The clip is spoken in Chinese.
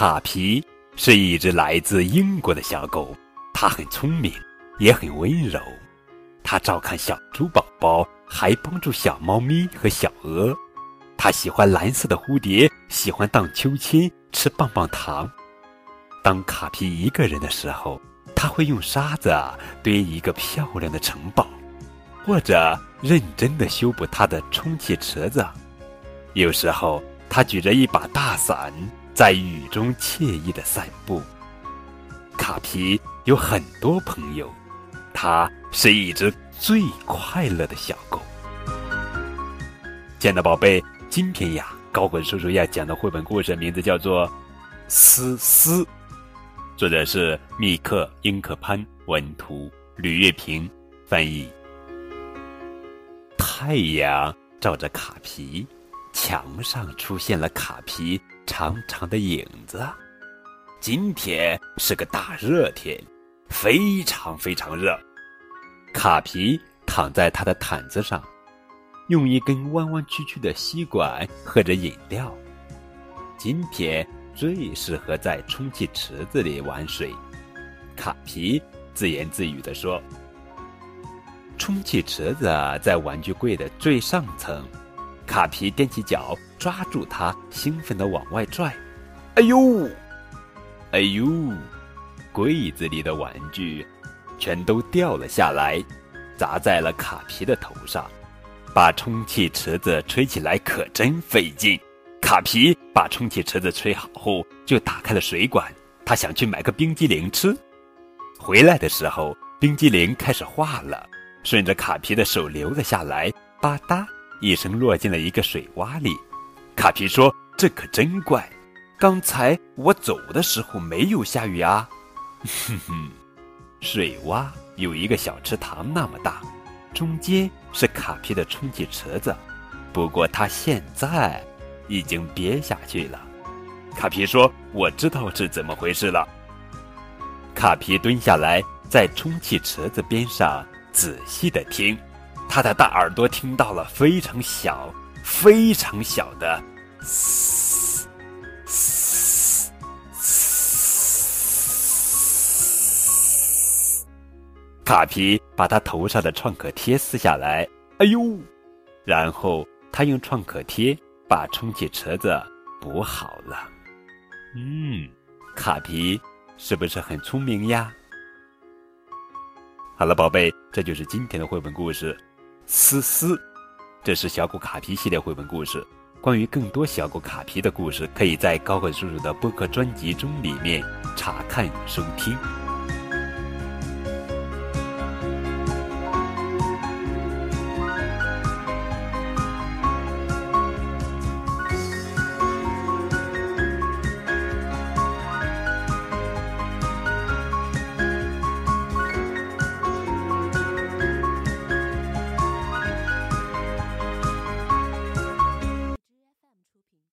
卡皮是一只来自英国的小狗，它很聪明，也很温柔。它照看小猪宝宝，还帮助小猫咪和小鹅。它喜欢蓝色的蝴蝶，喜欢荡秋千，吃棒棒糖。当卡皮一个人的时候，他会用沙子堆一个漂亮的城堡，或者认真的修补他的充气池子。有时候，他举着一把大伞。在雨中惬意的散步。卡皮有很多朋友，它是一只最快乐的小狗。亲爱的宝贝，今天呀，高滚叔叔要讲的绘本故事名字叫做《思思》，作者是密克·英克潘，文图吕月平翻译。太阳照着卡皮，墙上出现了卡皮。长长的影子。今天是个大热天，非常非常热。卡皮躺在他的毯子上，用一根弯弯曲曲的吸管喝着饮料。今天最适合在充气池子里玩水。卡皮自言自语地说：“充气池子在玩具柜的最上层。”卡皮踮起脚。抓住它，兴奋地往外拽。哎呦，哎呦！柜子里的玩具全都掉了下来，砸在了卡皮的头上。把充气池子吹起来可真费劲。卡皮把充气池子吹好后，就打开了水管。他想去买个冰激凌吃。回来的时候，冰激凌开始化了，顺着卡皮的手流了下来，吧嗒一声落进了一个水洼里。卡皮说：“这可真怪，刚才我走的时候没有下雨啊。”哼哼，水洼有一个小池塘那么大，中间是卡皮的充气池子，不过它现在已经憋下去了。卡皮说：“我知道是怎么回事了。”卡皮蹲下来，在充气池子边上仔细的听，他的大耳朵听到了非常小。非常小的，卡皮把他头上的创可贴撕下来，哎呦！然后他用创可贴把充气池子补好了。嗯，卡皮是不是很聪明呀？好了，宝贝，这就是今天的绘本故事，思思。这是小狗卡皮系列绘本故事。关于更多小狗卡皮的故事，可以在高个叔叔的播客专辑中里面查看收听。